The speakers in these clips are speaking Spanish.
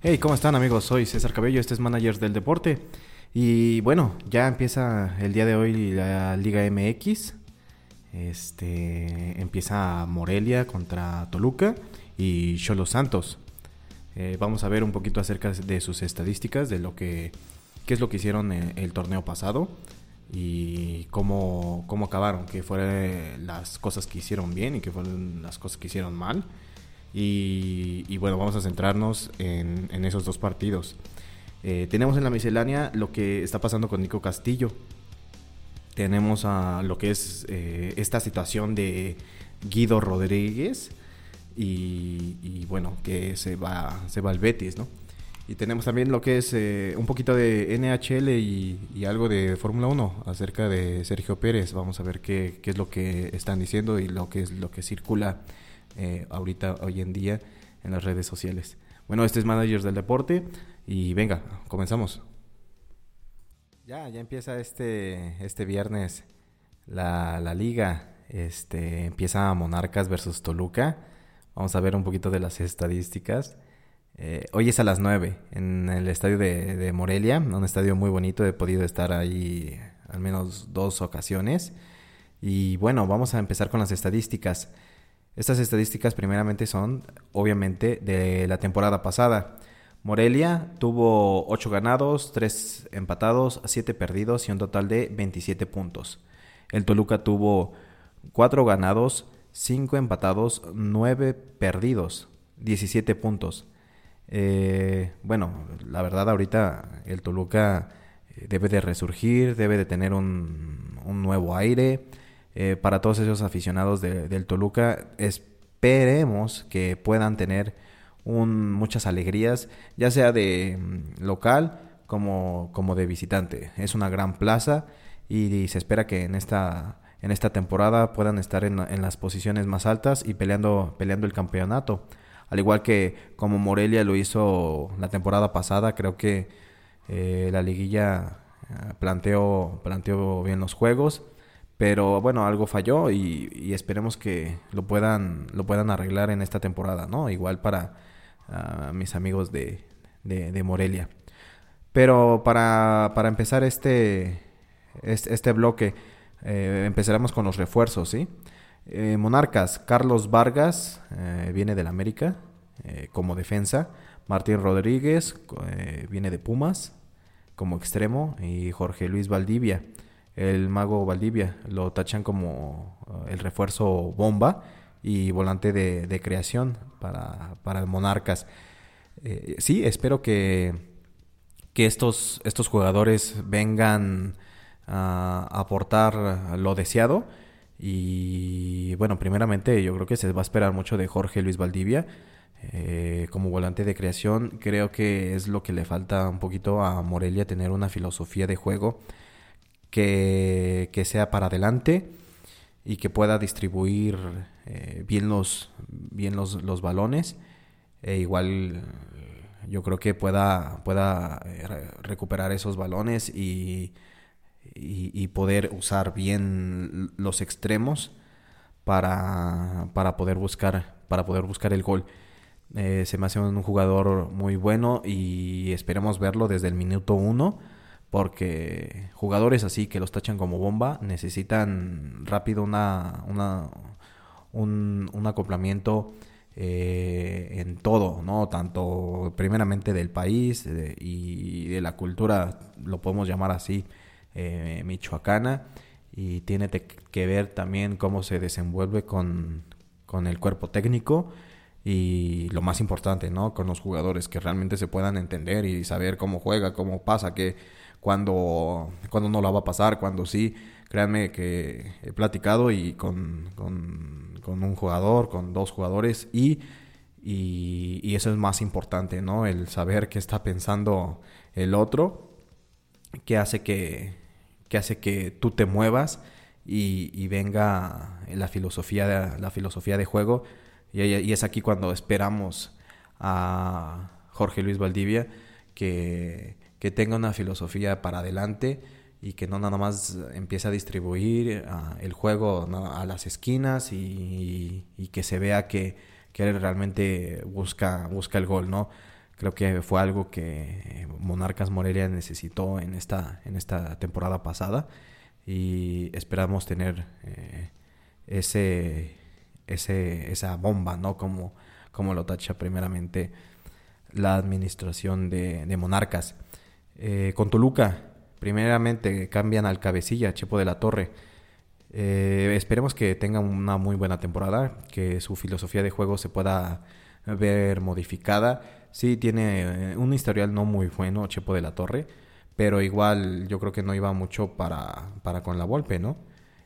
Hey, ¿cómo están amigos? Soy César Cabello, este es Managers del Deporte. Y bueno, ya empieza el día de hoy la Liga MX. Este empieza Morelia contra Toluca y Cholo Santos. Eh, vamos a ver un poquito acerca de sus estadísticas, de lo que qué es lo que hicieron el, el torneo pasado y cómo, cómo acabaron, qué fueron las cosas que hicieron bien y qué fueron las cosas que hicieron mal. Y, bueno, vamos a centrarnos en, esos dos partidos. Eh, tenemos en la miscelánea lo que está pasando con Nico Castillo. Tenemos a lo que es eh, esta situación de Guido Rodríguez. Y, bueno, que se va, se va al Betis, ¿no? Y tenemos también lo que es eh, un poquito de NHL y, algo de Fórmula 1 acerca de Sergio Pérez. Vamos a ver qué, qué, es lo que están diciendo y lo que es lo que circula eh, ahorita, hoy en día, en las redes sociales. Bueno, este es Managers del Deporte y venga, comenzamos. Ya, ya empieza este, este viernes la, la liga. Este, empieza Monarcas versus Toluca. Vamos a ver un poquito de las estadísticas. Eh, hoy es a las 9 en el estadio de, Morelia, un estadio muy bonito. He podido estar ahí al menos dos ocasiones. Y bueno, vamos a empezar con las estadísticas. Estas estadísticas primeramente son, obviamente, de la temporada pasada. Morelia tuvo 8 ganados, 3 empatados, 7 perdidos y un total de 27 puntos. El Toluca tuvo 4 ganados, 5 empatados, 9 perdidos, 17 puntos. Eh, bueno, la verdad ahorita el Toluca eh, debe de resurgir, debe de tener un, un nuevo aire. Eh, para todos esos aficionados del Toluca. Esperemos que puedan tener muchas alegrías, ya sea de mm, local como, como de visitante. Es una gran plaza y, se espera que en esta, en esta temporada puedan estar en, las posiciones más altas y peleando, peleando el campeonato. Al igual que como Morelia lo hizo la temporada pasada, creo que eh, la liguilla eh, planteó, planteó bien los juegos pero bueno, algo falló y, esperemos que lo puedan, lo puedan arreglar en esta temporada, ¿no? Igual para ah, mis amigos de, de, Morelia. Pero para, para empezar este, este, bloque, eh, empezaremos con los refuerzos, ¿sí? Eh, Monarcas, Carlos Vargas, eh, viene del América como defensa. Martín Rodríguez viene de Pumas como extremo. Y Jorge Luis Valdivia el mago Valdivia. Lo tachan como el refuerzo bomba y volante de, creación para, para, el Monarcas. Eh, sí, espero que, que estos, estos jugadores vengan a aportar lo deseado. Y bueno, primeramente yo creo que se va a esperar mucho de Jorge Luis Valdivia. Eh, como volante de creación, creo que es lo que le falta un poquito a Morelia, tener una filosofía de juego que, sea para adelante y que pueda distribuir eh, bien, los, bien los, los balones. E igual yo creo que pueda, pueda eh, recuperar esos balones y, y, poder usar bien los extremos para, para, poder, buscar, para poder buscar el gol. Eh, se me hace un jugador muy bueno y esperemos verlo desde el minuto uno porque jugadores así que los tachan como bomba necesitan rápido una, una un, acoplamiento eh, en todo, ¿no? Tanto primeramente del país y de la cultura, lo podemos llamar así, eh, michoacana, y tiene que ver también cómo se desenvuelve con, con el cuerpo técnico y lo más importante, ¿no? Con los jugadores que realmente se puedan entender y saber cómo juega, cómo pasa, que cuando, cuando no la va a pasar, cuando sí. Créanme que he platicado y con, con, un jugador, con dos jugadores y, y, eso es más importante, ¿no? El saber qué está pensando el otro, qué hace que, qué hace que tú te muevas y, venga la filosofía, de, la filosofía de juego. Y, es aquí cuando esperamos a Jorge Luis Valdivia que que tenga una filosofía para adelante, y que no nada más empiece a distribuir el juego a las esquinas y, que se vea que, que, él realmente busca, busca el gol, ¿no? Creo que fue algo que Monarcas Morelia necesitó en esta, en esta temporada pasada y esperamos tener eh, ese, ese, esa bomba, ¿no? Como, como lo tacha primeramente la administración de, de Monarcas. Eh, con Toluca, primeramente cambian al cabecilla, Chepo de la Torre. Eh, esperemos que tenga una muy buena temporada, que su filosofía de juego se pueda ver modificada. Sí, tiene eh, un historial no muy bueno, Chepo de la Torre, pero igual yo creo que no iba mucho para, para con la Volpe, ¿no?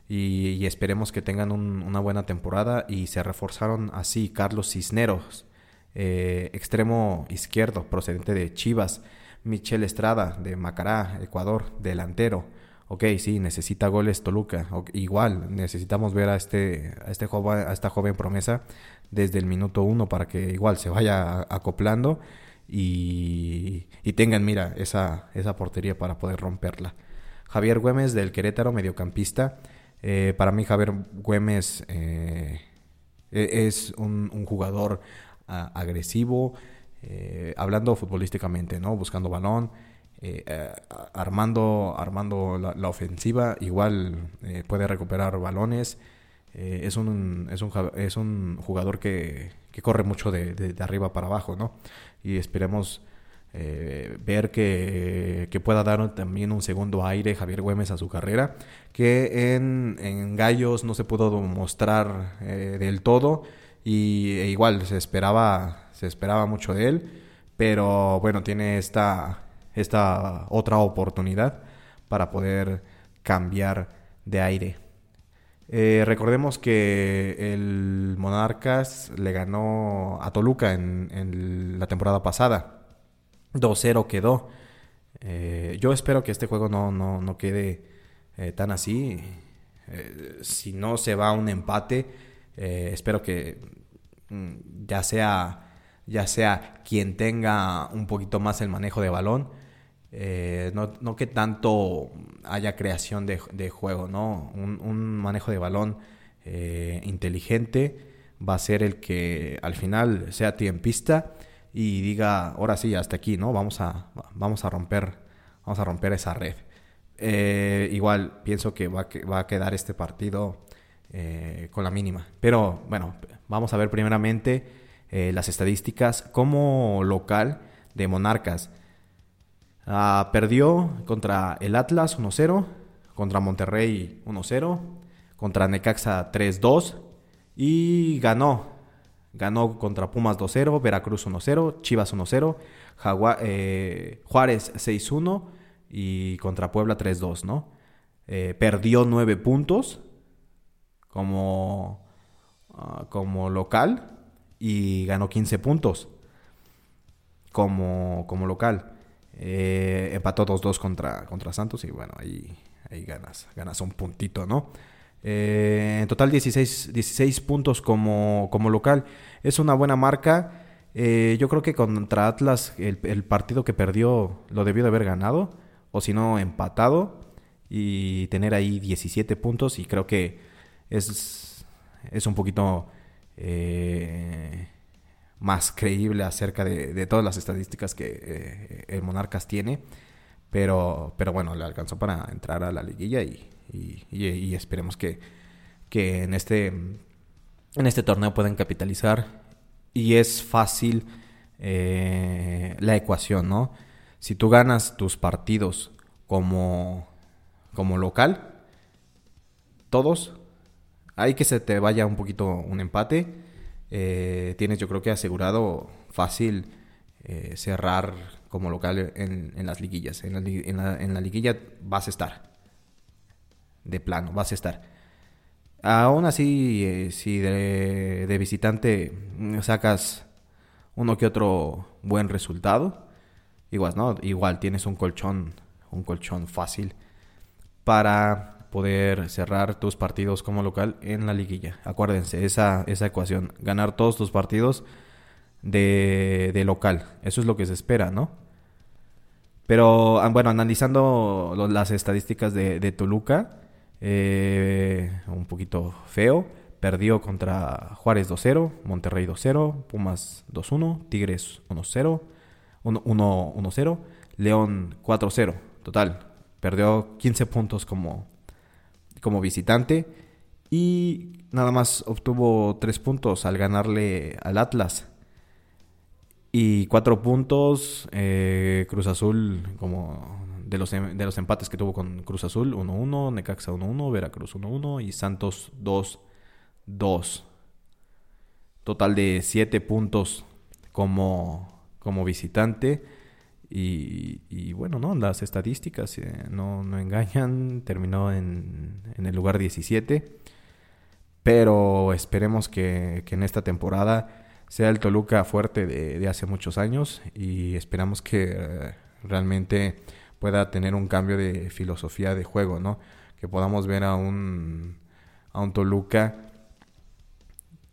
Y, esperemos que tengan una buena temporada y se reforzaron así Carlos Cisneros, eh, extremo izquierdo procedente de Chivas, Michel Estrada de Macará, Ecuador, delantero. Ok, sí, necesita goles Toluca. igual, necesitamos ver a este, a este joven, a esta joven promesa desde el minuto uno para que igual se vaya acoplando y, tengan, mira, esa, esa portería para poder romperla. Javier Güemes del Querétaro, mediocampista. Eh, para mí Javier Güemes eh, e-, es un, jugador agresivo, eh, hablando futbolísticamente, ¿no? Buscando balón, eh, eh, armando, armando la, ofensiva, igual puede recuperar balones. es, un, es, un, es un jugador que, que corre mucho de, de, arriba para abajo, ¿no? Y esperemos ver que, que, pueda dar también un segundo aire Javier Güemes a su carrera, que en, en Gallos no se pudo mostrar del todo y e igual se esperaba se esperaba mucho de él, pero bueno, tiene esta, esta otra oportunidad para poder cambiar de aire. Eh, recordemos que el Monarcas le ganó a Toluca en, la temporada pasada. 2-0 quedó. Eh, yo espero que este juego no, no, quede eh, tan así. si no se va a un empate, espero que mm, ya sea ya sea quien tenga un poquito más el manejo de balón, eh, no, que tanto haya creación de, juego, ¿no? Un, manejo de balón eh, inteligente va a ser el que al final sea tiempista y diga, ahora sí, hasta aquí, ¿no? Vamos a, vamos a romper, vamos a romper esa red. Eh, igual pienso que va, va, a quedar este partido con la mínima. Pero bueno, vamos a ver primeramente las estadísticas como local de Monarcas. Ah, perdió contra el Atlas 1-0, contra Monterrey 1-0, contra Necaxa 3-2 y ganó. Ganó contra Pumas 2-0, Veracruz 1-0, Chivas 1-0, eh, Juárez 6-1 y contra Puebla 3-2, ¿no? Eh, perdió 9 puntos como, ah, como local y ganó 15 puntos como, como local. Eh, empató 2-2 contra, contra Santos y bueno, ahí, ahí ganas, ganas un puntito, ¿no? Eh, en total 16, 16 puntos como, como local. Es una buena marca. Eh, yo creo que contra Atlas el, partido que perdió lo debió de haber ganado o si no empatado y tener ahí 17 puntos y creo que es, es un poquito más creíble acerca de, todas las estadísticas que eh, el Monarcas tiene. Pero, pero bueno, le alcanzó para entrar a la liguilla y, esperemos que, que en, este, en este torneo puedan capitalizar. Y es fácil eh, la ecuación, ¿no? Si tú ganas tus partidos como, como local, todos hay que se te vaya un poquito un empate. Eh, tienes yo creo que asegurado fácil eh, cerrar como local en, las liguillas. En la, liguilla vas a estar. De plano, vas a estar. Aún así, eh, si de, de, visitante sacas uno que otro buen resultado, igual, ¿no? Igual tienes un colchón, un colchón fácil para poder cerrar tus partidos como local en la liguilla. Acuérdense, esa, esa ecuación, ganar todos tus partidos de, de local. Eso es lo que se espera, ¿no? Pero ah, bueno, analizando las estadísticas de, Toluca, eh, un poquito feo. Perdió contra Juárez 2-0, Monterrey 2-0, Pumas 2-1, Tigres 1-0, 1-0, León 4-0. Total, perdió 15 puntos como, como visitante y nada más obtuvo 3 puntos al ganarle al Atlas. Y 4 puntos eh, Cruz Azul, como de los, em, de los empates que tuvo con Cruz Azul, 1-1, Necaxa 1-1, Veracruz 1-1 y Santos 2 2. Total de 7 puntos como, como visitante. Y, bueno, ¿no? Las estadísticas eh, no, no, engañan. Terminó en, en, el lugar 17. Pero esperemos que, que, en esta temporada sea el Toluca fuerte de, de hace muchos años. Y esperamos que realmente pueda tener un cambio de filosofía de juego, ¿no? Que podamos ver a un, a un Toluca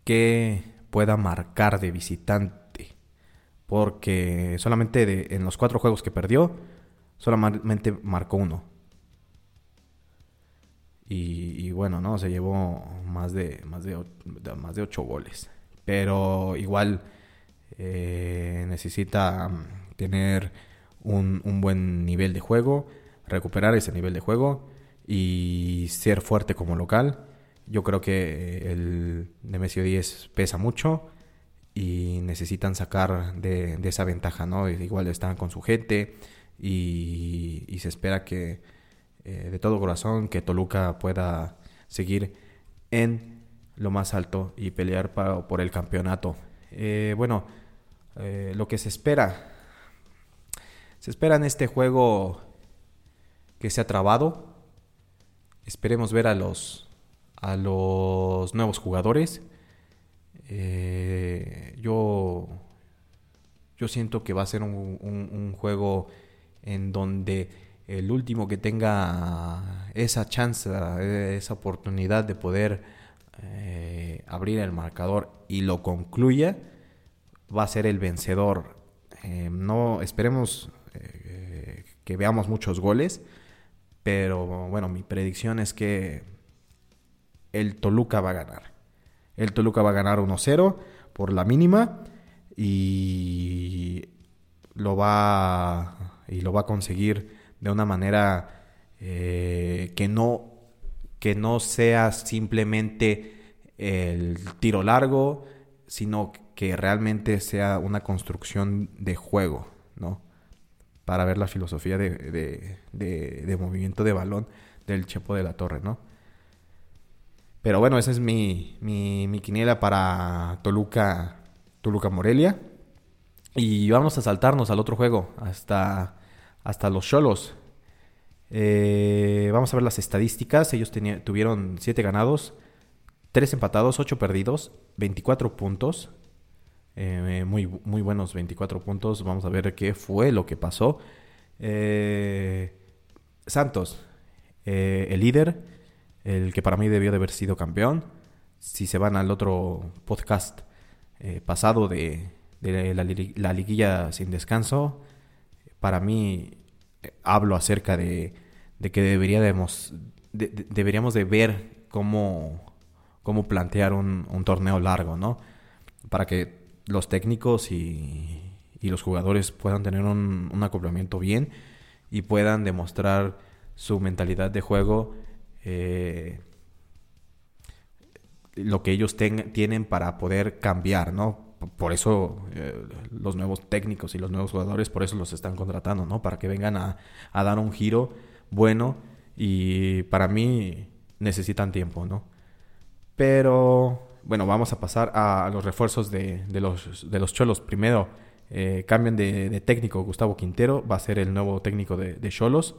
que pueda marcar de visitante. Porque solamente en los cuatro juegos que perdió, solamente marcó uno. Y, bueno, ¿no? Se llevó más de, más de, más de ocho goles. Pero igual eh, necesita mm, tener un, un buen nivel de juego, recuperar ese nivel de juego y ser fuerte como local yo creo que el Nemesio 10 pesa mucho y necesitan sacar de, esa ventaja, ¿no? Igual están con su gente y, se espera que eh, de todo corazón que Toluca pueda seguir en lo más alto y pelear por el campeonato. Eh, bueno, eh, lo que se espera, se espera en este juego que se ha trabado. Esperemos ver a los a los nuevos jugadores. Eh, yo, yo siento que va a ser un, juego en donde el último que tenga esa chance, esa oportunidad de poder eh, abrir el marcador y lo concluya, va a ser el vencedor. Eh, no esperemos que veamos muchos goles, pero bueno, mi predicción es que el Toluca va a ganar. El Toluca va a ganar 1-0 por la mínima y lo va y lo va a conseguir de una manera eh, que no que no sea simplemente el tiro largo, sino que realmente sea una construcción de juego, ¿no? Para ver la filosofía de, de, de movimiento de balón del Chepo de la Torre, ¿no? Pero bueno, esa es mi, mi, quiniela para Toluca, Toluca Morelia. Y vamos a saltarnos al otro juego, hasta, hasta los Cholos. Eh, vamos a ver las estadísticas. Ellos tuvieron 7 ganados, 3 empatados, 8 perdidos, 24 puntos. Eh, muy, muy buenos 24 puntos. Vamos a ver qué fue lo que pasó. Eh, Santos, el líder, el que para mí debió de haber sido campeón. Si se van al otro podcast eh, pasado de, la, liguilla sin descanso, para mí eh, hablo acerca de, que deberíamos de, deberíamos de ver cómo, cómo plantear un, torneo largo, ¿no? Para que los técnicos y, los jugadores puedan tener un acoplamiento bien y puedan demostrar su mentalidad de juego eh, lo que ellos tienen para poder cambiar, ¿no? Por eso eh, los nuevos técnicos y los nuevos jugadores, por eso los están contratando, ¿no? Para que vengan a, dar un giro bueno y para mí necesitan tiempo, ¿no? Pero bueno, vamos a pasar a los refuerzos de, los, Cholos. Primero, eh, cambian de, técnico. Gustavo Quintero va a ser el nuevo técnico de Cholos.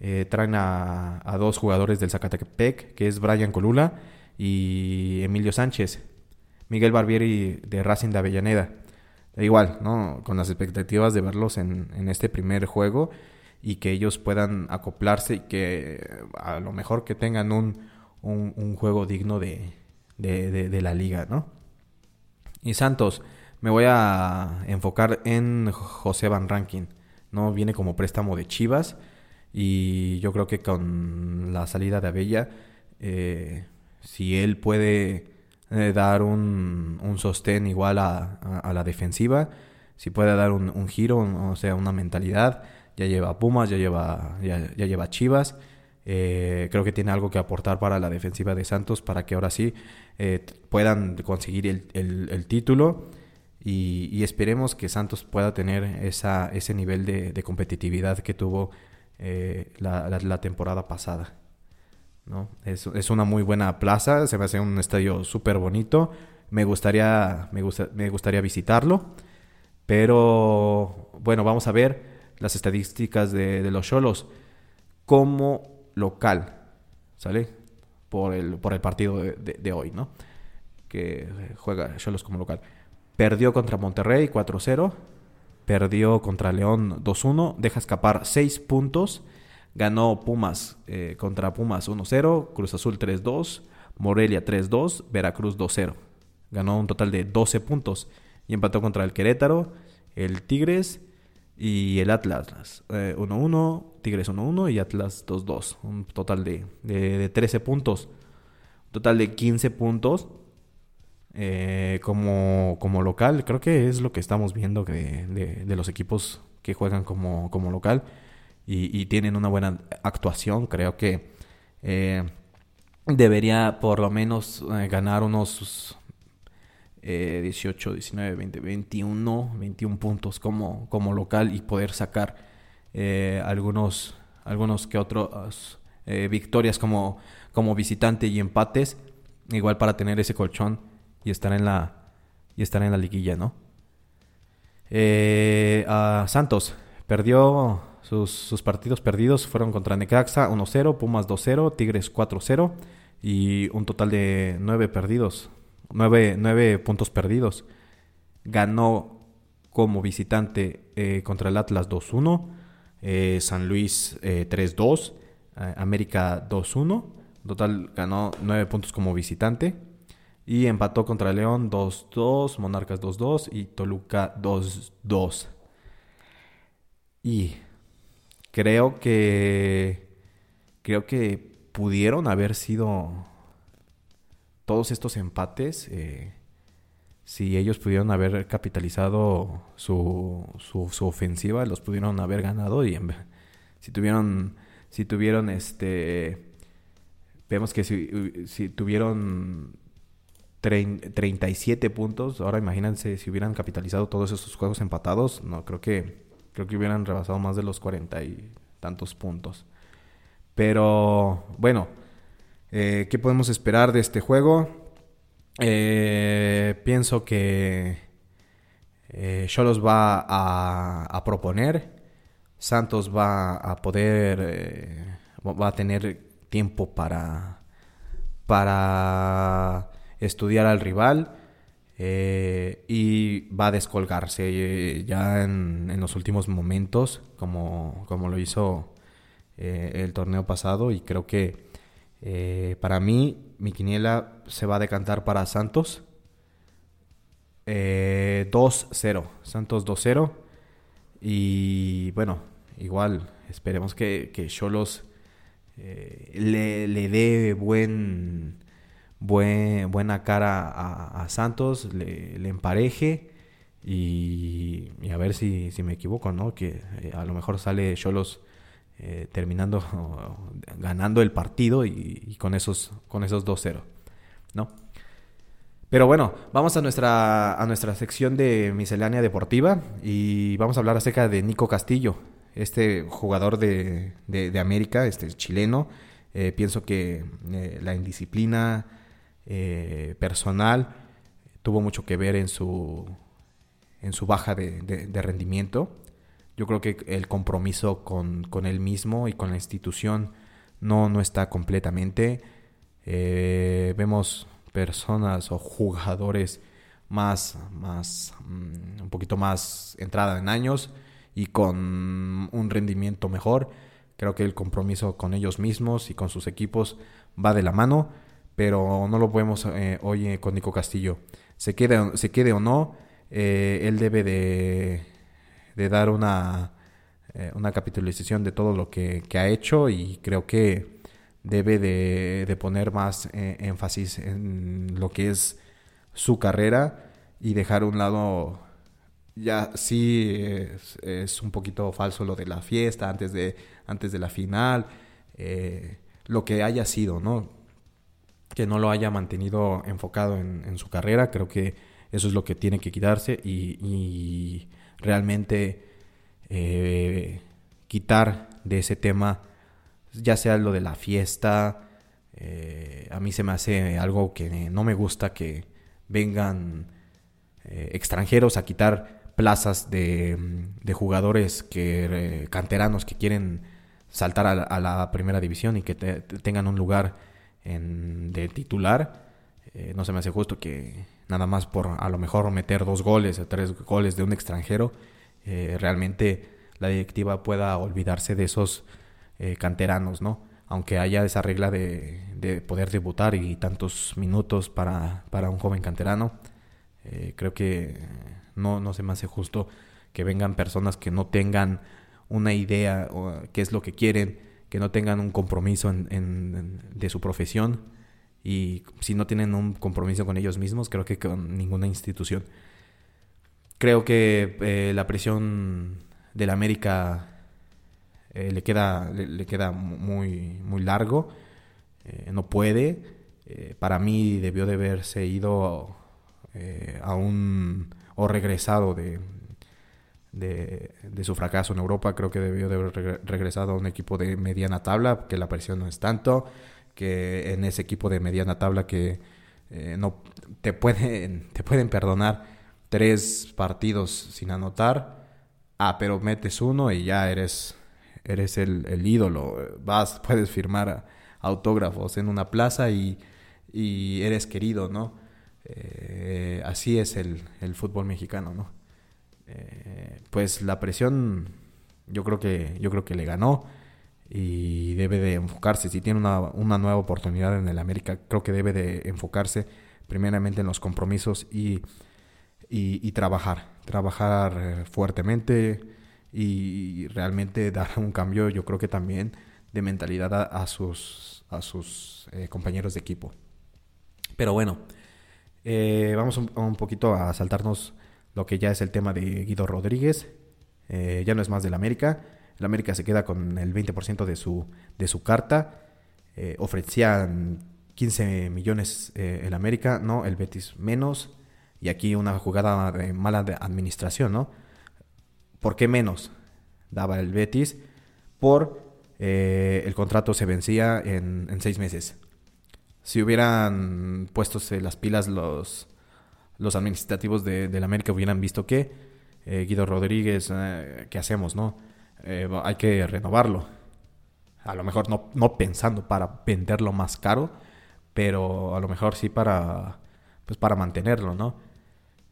Eh, traen a, dos jugadores del Zacatepec, que es Brian Colula y Emilio Sánchez. Miguel Barbieri de Racing de Avellaneda. igual, ¿no? Con las expectativas de verlos en, este primer juego y que ellos puedan acoplarse y que a lo mejor que tengan un, juego digno de, de, la liga, ¿no? Y Santos, me voy a enfocar en José Van Rankin. ¿no? Viene como préstamo de Chivas y yo creo que con la salida de Abella, eh, si él puede eh, dar un, un, sostén igual a, la defensiva, si puede dar un, giro, o sea, una mentalidad, ya lleva Pumas, ya lleva, ya, lleva Chivas. Eh, creo que tiene algo que aportar para la defensiva de Santos para que ahora sí puedan conseguir el, el título y, esperemos que Santos pueda tener esa, ese nivel de, competitividad que tuvo eh, la, temporada pasada. ¿no? Es, es, una muy buena plaza, se me hace un estadio súper bonito. Me gustaría, me, gusta, me gustaría visitarlo. Pero bueno, vamos a ver las estadísticas de, los Cholos como local, ¿sale? Por el, por el partido de, de hoy, ¿no? Que juega Cholos como local. Perdió contra Monterrey 4-0. Perdió contra León 2-1. Deja escapar 6 puntos. Ganó Pumas eh, contra Pumas 1-0. Cruz Azul 3-2. Morelia 3-2. Veracruz 2-0. Ganó un total de 12 puntos. Y empató contra el Querétaro, el Tigres y el Atlas. 1-1, eh, Tigres 1-1 y Atlas 2-2. Un total de, de, de 13 puntos. Un total de 15 puntos eh, como, como local. Creo que es lo que estamos viendo de, de, los equipos que juegan como, como local y, tienen una buena actuación. Creo que eh, debería por lo menos eh, ganar unos 18, 19, 20, 21, 21 puntos como, como local y poder sacar algunos, algunos que otros victorias como, como visitante y empates. Igual para tener ese colchón y estar en la, y en la liguilla, ¿no? Eh, Santos perdió sus, partidos perdidos fueron contra Necaxa 1-0, Pumas 2-0, Tigres 4-0 y un total de 9 perdidos, 9, puntos perdidos. Ganó como visitante eh, contra el Atlas 2-1, eh, San Luis 3-2, América 2-1. Total ganó 9 puntos como visitante. Y empató contra León 2-2, Monarcas 2-2 y Toluca 2-2. Y creo que creo que pudieron haber sido todos estos empates eh, si ellos pudieron haber capitalizado su, su, ofensiva los pudieron haber ganado y si tuvieron si tuvieron este vemos que si, si tuvieron 37 puntos. Ahora imagínense si hubieran capitalizado todos esos juegos empatados. No, creo que creo que hubieran rebasado más de los 40 y tantos puntos. Pero bueno, eh, ¿qué podemos esperar de este juego? Eh, pienso que eh, Cholos va a, a, proponer. Santos va a poder, va a tener tiempo para, para estudiar al rival eh, y va a descolgarse eh, ya en, los últimos momentos como, como lo hizo eh, el torneo pasado. Y creo que para mí mi quiniela se va a decantar para Santos. 2-0 Santos 2-0 y bueno igual esperemos que Cholos le, le dé buen buena cara a, Santos, le, empareje y, a ver si, me equivoco, ¿no? Que eh, a lo mejor sale Cholos eh, terminando ganando el partido y, con esos, con esos 2-0, ¿no? Pero bueno, vamos a nuestra, a nuestra sección de miscelánea deportiva y vamos a hablar acerca de Nico Castillo, este jugador de, de, América, este chileno. Eh, pienso que la indisciplina, eh, personal tuvo mucho que ver en su, en su baja de, rendimiento. Yo creo que el compromiso con, con, él mismo y con la institución no, no está completamente. Eh, vemos personas o jugadores más, más mm, un poquito más entrada en años y con un rendimiento mejor. Creo que el compromiso con ellos mismos y con sus equipos va de la mano pero no lo podemos eh, hoy eh, con Nico Castillo. Se quede, se quede o no, eh, él debe de, de dar una, eh, una capitalización de todo lo que, ha hecho y creo que debe de, poner más énfasis en lo que es su carrera y dejar un lado ya sí es, un poquito falso lo de la fiesta antes de, antes de la final, lo que haya sido, ¿no? Que no lo haya mantenido enfocado en, su carrera, creo que eso es lo que tiene que quitarse y, realmente eh, quitar de ese tema, ya sea lo de la fiesta, eh, a mí se me hace algo que no me gusta que vengan extranjeros a quitar plazas de, jugadores que eh, canteranos que quieren saltar a la, primera división y que tengan un lugar en, de titular. Eh, no se me hace justo que nada más por a lo mejor meter dos goles o tres goles de un extranjero, eh, realmente la directiva pueda olvidarse de esos canteranos, ¿no? Aunque haya esa regla de, de poder debutar y tantos minutos para, para un joven canterano, creo que no, no se me hace justo que vengan personas que no tengan una idea o qué es lo que quieren, que no tengan un compromiso en, de su profesión y si no tienen un compromiso con ellos mismos, creo que con ninguna institución. Creo que eh, la presión de la América eh, le queda, le, queda muy, muy largo, eh, no puede. para mí debió de haberse ido a un o regresado de, de, su fracaso en Europa. Creo que debió de haber regresado a un equipo de mediana tabla, que la presión no es tanto, que en ese equipo de mediana tabla que eh, no te pueden, te pueden perdonar tres partidos sin anotar. Ah, pero metes uno y ya eres, eres el, ídolo. Vas, puedes firmar autógrafos en una plaza y, y eres querido, ¿no? Eh, así es el, fútbol mexicano, ¿no? Eh, pues la presión yo creo que yo creo que le ganó y debe de enfocarse. Si tiene una, nueva oportunidad en el América creo que debe de enfocarse primeramente en los compromisos y, y, trabajar trabajar eh, fuertemente y realmente dar un cambio yo creo que también de mentalidad a, sus a sus compañeros de equipo. Pero bueno eh, vamos un, poquito a saltarnos lo que ya es el tema de Guido Rodríguez. Eh, ya no es más del América. El América se queda con el 20% de su, de su carta. Eh, ofrecían 15 millones el América, ¿no? El Betis menos. Y aquí una jugada de mala administración, ¿no? ¿Por qué menos? Daba el Betis por el contrato se vencía en, en seis meses si hubieran puesto las pilas los, los administrativos de, la América, hubieran visto que eh, Guido Rodríguez, eh, ¿qué hacemos, no? Eh, hay que renovarlo. A lo mejor no, no pensando para venderlo más caro, pero a lo mejor sí para, pues para mantenerlo, ¿no?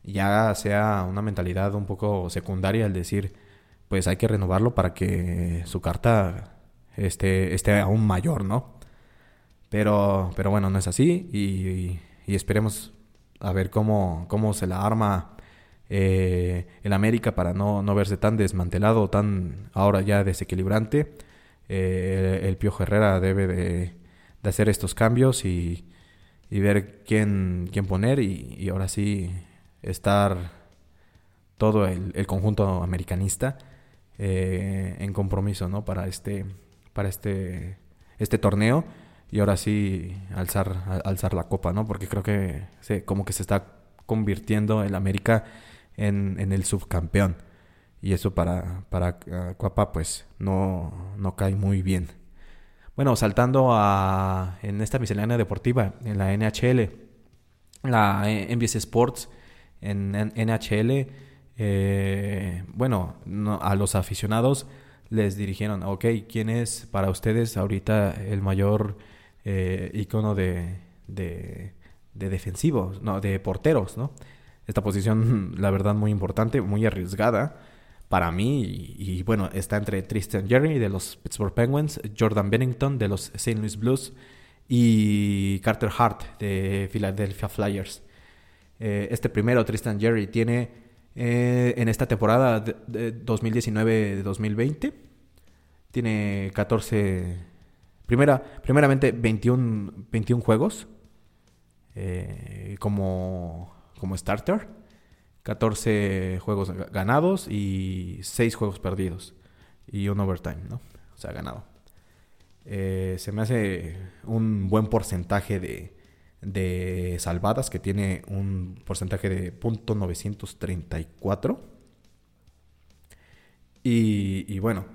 Ya sea una mentalidad un poco secundaria el decir, pues hay que renovarlo para que su carta esté, esté aún mayor, ¿no? Pero, pero bueno, no es así y, esperemos a ver cómo, cómo se la arma eh, el América para no, no verse tan desmantelado, tan ahora ya desequilibrante. Eh, el Pío Herrera debe de, hacer estos cambios y, ver quién, quién poner y, ahora sí estar todo el, conjunto americanista eh, en compromiso ¿no? para este para este este torneo y ahora sí alzar, alzar la copa, ¿no? Porque creo que se, como que se está convirtiendo el América en, en el subcampeón. Y eso para, para Cuapa pues no, no cae muy bien. Bueno, saltando a, en esta miscelánea deportiva, en la NHL, la NBC Sports, en, NHL, eh, bueno, a los aficionados les dirigieron, ok, ¿quién es para ustedes ahorita el mayor eh, icono de, de, defensivos, no, de porteros, ¿no? Esta posición, la verdad, muy importante, muy arriesgada para mí. Y, bueno, está entre Tristan Jerry de los Pittsburgh Penguins, Jordan Bennington de los St. Louis Blues y Carter Hart de Philadelphia Flyers. Eh, este primero, Tristan Jerry, tiene eh, en esta temporada de, 2019-2020. Tiene 14, primera, primeramente 21, 21 juegos eh, como, como starter, 14 juegos ganados y 6 juegos perdidos y un overtime, ¿no? O sea, ganado. Eh, se me hace un buen porcentaje de, de salvadas, que tiene un porcentaje de .934. Y, bueno,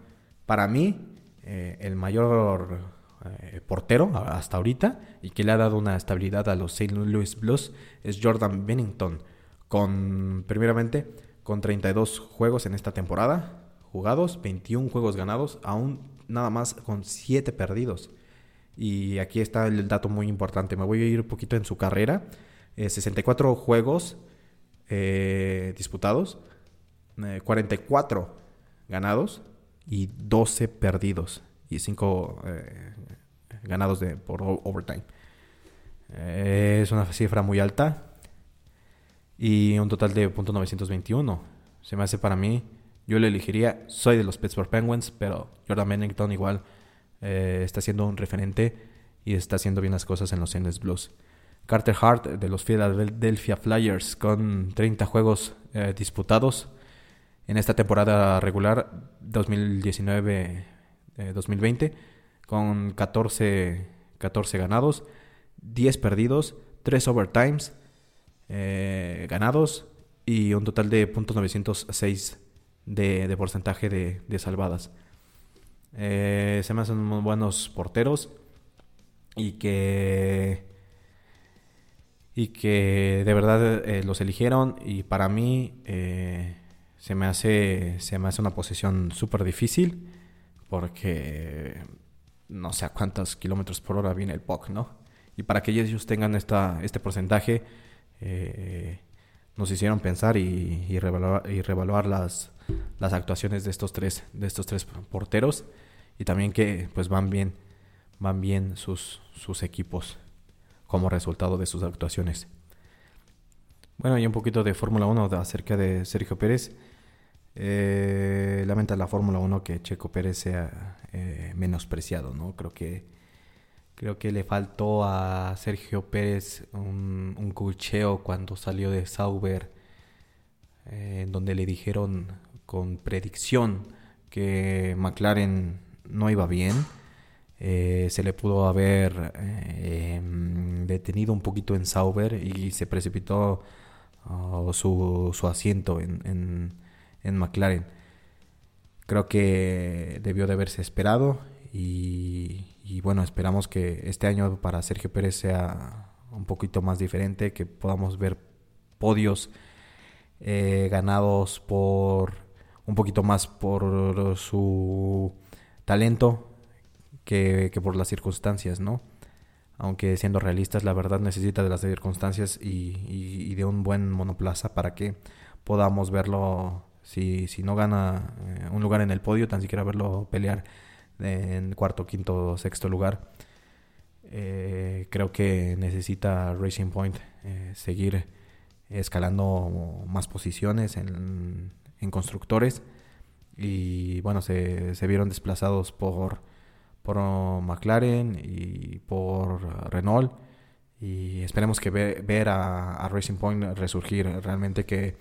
para mí, eh, el mayor eh, portero hasta ahorita y que le ha dado una estabilidad a los St. Louis Blues es Jordan Bennington, con primeramente con 32 juegos en esta temporada jugados, 21 juegos ganados, aún nada más con 7 perdidos. Y aquí está el dato muy importante. Me voy a ir un poquito en su carrera. 64 eh, juegos eh, disputados, 44 eh, ganados y 12 perdidos. Y 5 ganados de, por overtime. es una cifra muy alta. Y un total de .921. Se me hace para mí yo le elegiría, soy de los Pittsburgh Penguins, pero Jordan Bennington igual eh, está siendo un referente y está haciendo bien las cosas en los St. Blues. Carter Hart de los Philadelphia Flyers con 30 juegos eh, disputados en esta temporada regular 2019-2020 eh, con 14, 14 ganados, 10 perdidos, 3 overtimes ganados y un total de .906 de, porcentaje de, salvadas. Eh, se me hacen muy buenos porteros y que y que de verdad eh, los eligieron y para mí eh, se me hace se me hace una posición súper difícil porque no sé a cuántos kilómetros por hora viene el POC, ¿no? Y para que ellos tengan esta, este porcentaje nos hicieron pensar y, y, revaluar, las, las actuaciones de estos tres, de estos tres porteros y también que pues van bien, van bien sus, sus equipos como resultado de sus actuaciones. Bueno, y un poquito de Fórmula 1 acerca de Sergio Pérez. Eh, lamenta la Fórmula 1 que Checo Pérez sea eh, menospreciado, ¿no? Creo que Creo que le faltó a Sergio Pérez un, un cucheo cuando salió de Sauber, eh, donde le dijeron con predicción que McLaren no iba bien. Eh, se le pudo haber detenido un poquito en Sauber y se precipitó oh, su, su, asiento en, en, en McLaren. Creo que debió de haberse esperado y, bueno, esperamos que este año para Sergio Pérez sea un poquito más diferente, que podamos ver podios eh, ganados por un poquito más por su talento que, por las circunstancias, ¿no? Aunque siendo realistas, la verdad necesita de las circunstancias y, de un buen monoplaza para que podamos verlo, si, si no gana eh, un lugar en el podio, tan siquiera verlo pelear en cuarto, quinto, sexto lugar. Eh, creo que necesita Racing Point eh, seguir escalando más posiciones en, constructores y bueno se, vieron desplazados por por McLaren y por Renault y esperemos que ver a, Racing Point resurgir realmente que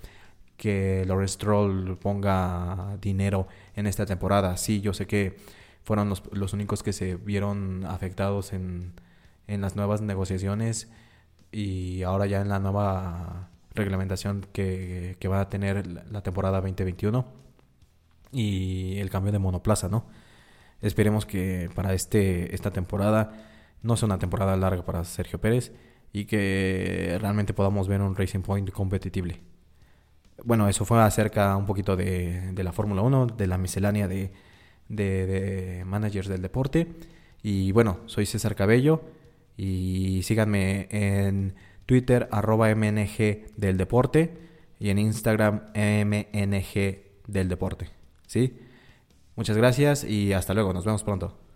que Lawrence Stroll ponga dinero en esta temporada sí yo sé que fueron los, los únicos que se vieron afectados en, en las nuevas negociaciones y ahora ya en la nueva reglamentación que, que va a tener la temporada 2021 y el cambio de monoplaza, ¿no? Esperemos que para este, esta temporada no sea una temporada larga para Sergio Pérez y que realmente podamos ver un Racing Point competitible. Bueno, eso fue acerca un poquito de, la Fórmula 1, de la miscelánea de, de, managers del deporte. Y bueno, soy César Cabello y síganme en Twitter arroba MNG del deporte y en Instagram MNG del deporte. ¿Sí? Muchas gracias y hasta luego, nos vemos pronto.